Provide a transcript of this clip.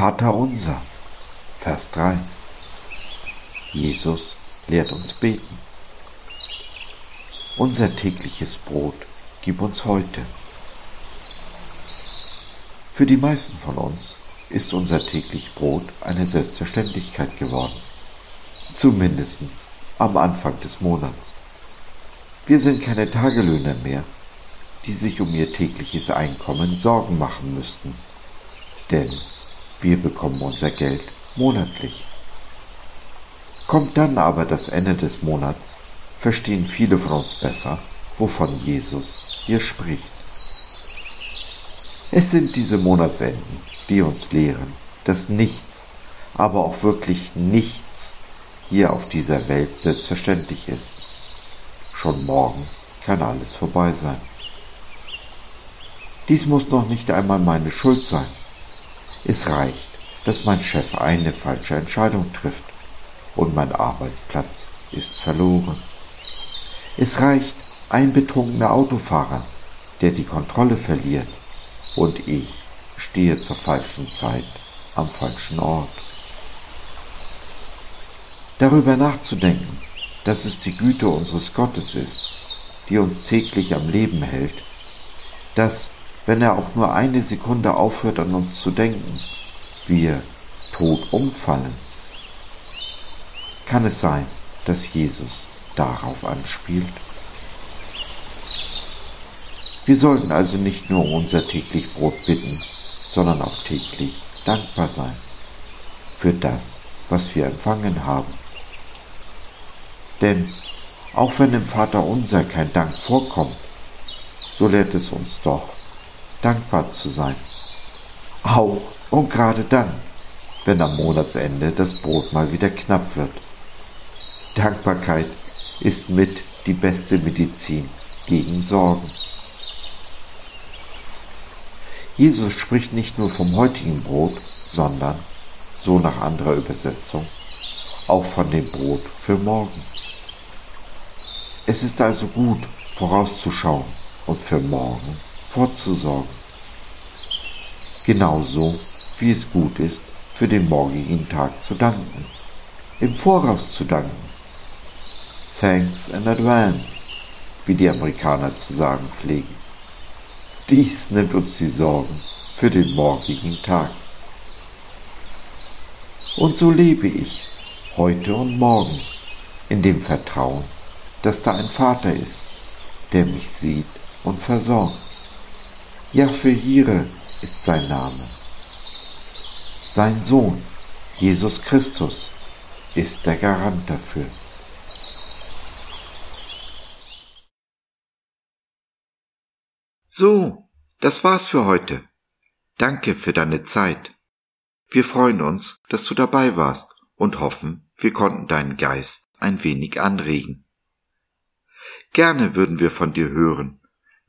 Vater unser. Vers 3. Jesus lehrt uns beten. Unser tägliches Brot gib uns heute. Für die meisten von uns ist unser täglich Brot eine Selbstverständlichkeit geworden. Zumindest am Anfang des Monats. Wir sind keine Tagelöhner mehr, die sich um ihr tägliches Einkommen Sorgen machen müssten. Denn wir bekommen unser Geld monatlich. Kommt dann aber das Ende des Monats, verstehen viele von uns besser, wovon Jesus hier spricht. Es sind diese Monatsenden, die uns lehren, dass nichts, aber auch wirklich nichts hier auf dieser Welt selbstverständlich ist. Schon morgen kann alles vorbei sein. Dies muss noch nicht einmal meine Schuld sein. Es reicht, dass mein Chef eine falsche Entscheidung trifft und mein Arbeitsplatz ist verloren. Es reicht ein betrunkener Autofahrer, der die Kontrolle verliert und ich stehe zur falschen Zeit am falschen Ort. Darüber nachzudenken, dass es die Güte unseres Gottes ist, die uns täglich am Leben hält, dass, wenn er auch nur eine Sekunde aufhört an uns zu denken, wir tot umfallen. Kann es sein, dass Jesus darauf anspielt? Wir sollten also nicht nur unser täglich Brot bitten, sondern auch täglich dankbar sein für das, was wir empfangen haben. Denn auch wenn im Vater unser kein Dank vorkommt, so lehrt es uns doch, dankbar zu sein. Auch und gerade dann, wenn am Monatsende das Brot mal wieder knapp wird. Dankbarkeit ist mit die beste Medizin gegen Sorgen. Jesus spricht nicht nur vom heutigen Brot, sondern, so nach anderer Übersetzung, auch von dem Brot für morgen. Es ist also gut, vorauszuschauen und für morgen vorzusorgen. Genauso wie es gut ist, für den morgigen Tag zu danken, im Voraus zu danken. Thanks in advance, wie die Amerikaner zu sagen pflegen. Dies nimmt uns die Sorgen für den morgigen Tag. Und so lebe ich heute und morgen in dem Vertrauen, dass da ein Vater ist, der mich sieht und versorgt. Ja, für Jire ist sein Name. Sein Sohn, Jesus Christus, ist der Garant dafür. So, das war's für heute. Danke für deine Zeit. Wir freuen uns, dass du dabei warst und hoffen, wir konnten deinen Geist ein wenig anregen. Gerne würden wir von dir hören,